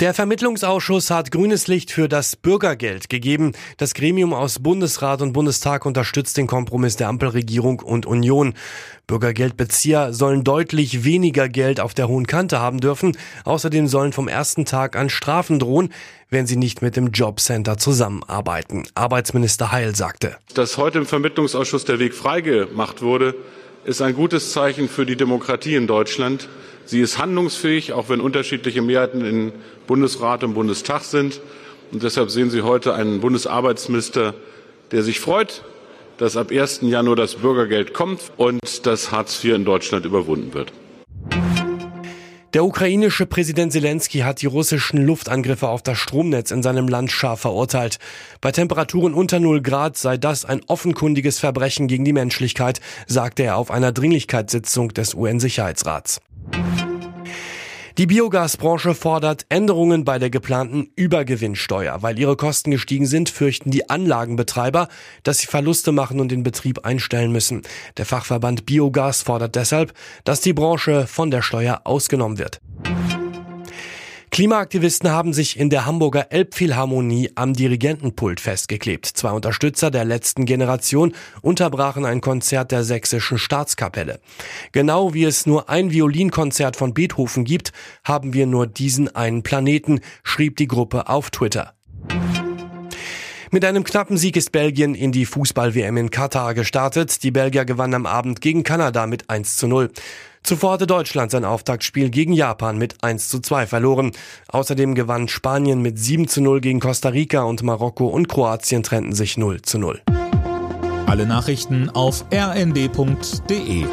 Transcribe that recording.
Der Vermittlungsausschuss hat grünes Licht für das Bürgergeld gegeben. Das Gremium aus Bundesrat und Bundestag unterstützt den Kompromiss der Ampelregierung und Union. Bürgergeldbezieher sollen deutlich weniger Geld auf der hohen Kante haben dürfen. Außerdem sollen vom ersten Tag an Strafen drohen, wenn sie nicht mit dem Jobcenter zusammenarbeiten. Arbeitsminister Heil sagte. Dass heute im Vermittlungsausschuss der Weg freigemacht wurde, ist ein gutes Zeichen für die Demokratie in Deutschland. Sie ist handlungsfähig, auch wenn unterschiedliche Mehrheiten in Bundesrat und Bundestag sind. Und deshalb sehen Sie heute einen Bundesarbeitsminister, der sich freut, dass ab 1. Januar das Bürgergeld kommt und dass Hartz IV in Deutschland überwunden wird. Der ukrainische Präsident Zelensky hat die russischen Luftangriffe auf das Stromnetz in seinem Land scharf verurteilt. Bei Temperaturen unter 0 Grad sei das ein offenkundiges Verbrechen gegen die Menschlichkeit, sagte er auf einer Dringlichkeitssitzung des UN-Sicherheitsrats. Die Biogasbranche fordert Änderungen bei der geplanten Übergewinnsteuer. Weil ihre Kosten gestiegen sind, fürchten die Anlagenbetreiber, dass sie Verluste machen und den Betrieb einstellen müssen. Der Fachverband Biogas fordert deshalb, dass die Branche von der Steuer ausgenommen wird. Klimaaktivisten haben sich in der Hamburger Elbphilharmonie am Dirigentenpult festgeklebt. Zwei Unterstützer der letzten Generation unterbrachen ein Konzert der sächsischen Staatskapelle. Genau wie es nur ein Violinkonzert von Beethoven gibt, haben wir nur diesen einen Planeten, schrieb die Gruppe auf Twitter. Mit einem knappen Sieg ist Belgien in die Fußball-WM in Katar gestartet. Die Belgier gewannen am Abend gegen Kanada mit 1 zu 0. Zuvor hatte Deutschland sein Auftaktspiel gegen Japan mit 1 zu 2 verloren. Außerdem gewann Spanien mit 7 zu 0 gegen Costa Rica und Marokko und Kroatien trennten sich 0 zu 0. Alle Nachrichten auf rnd.de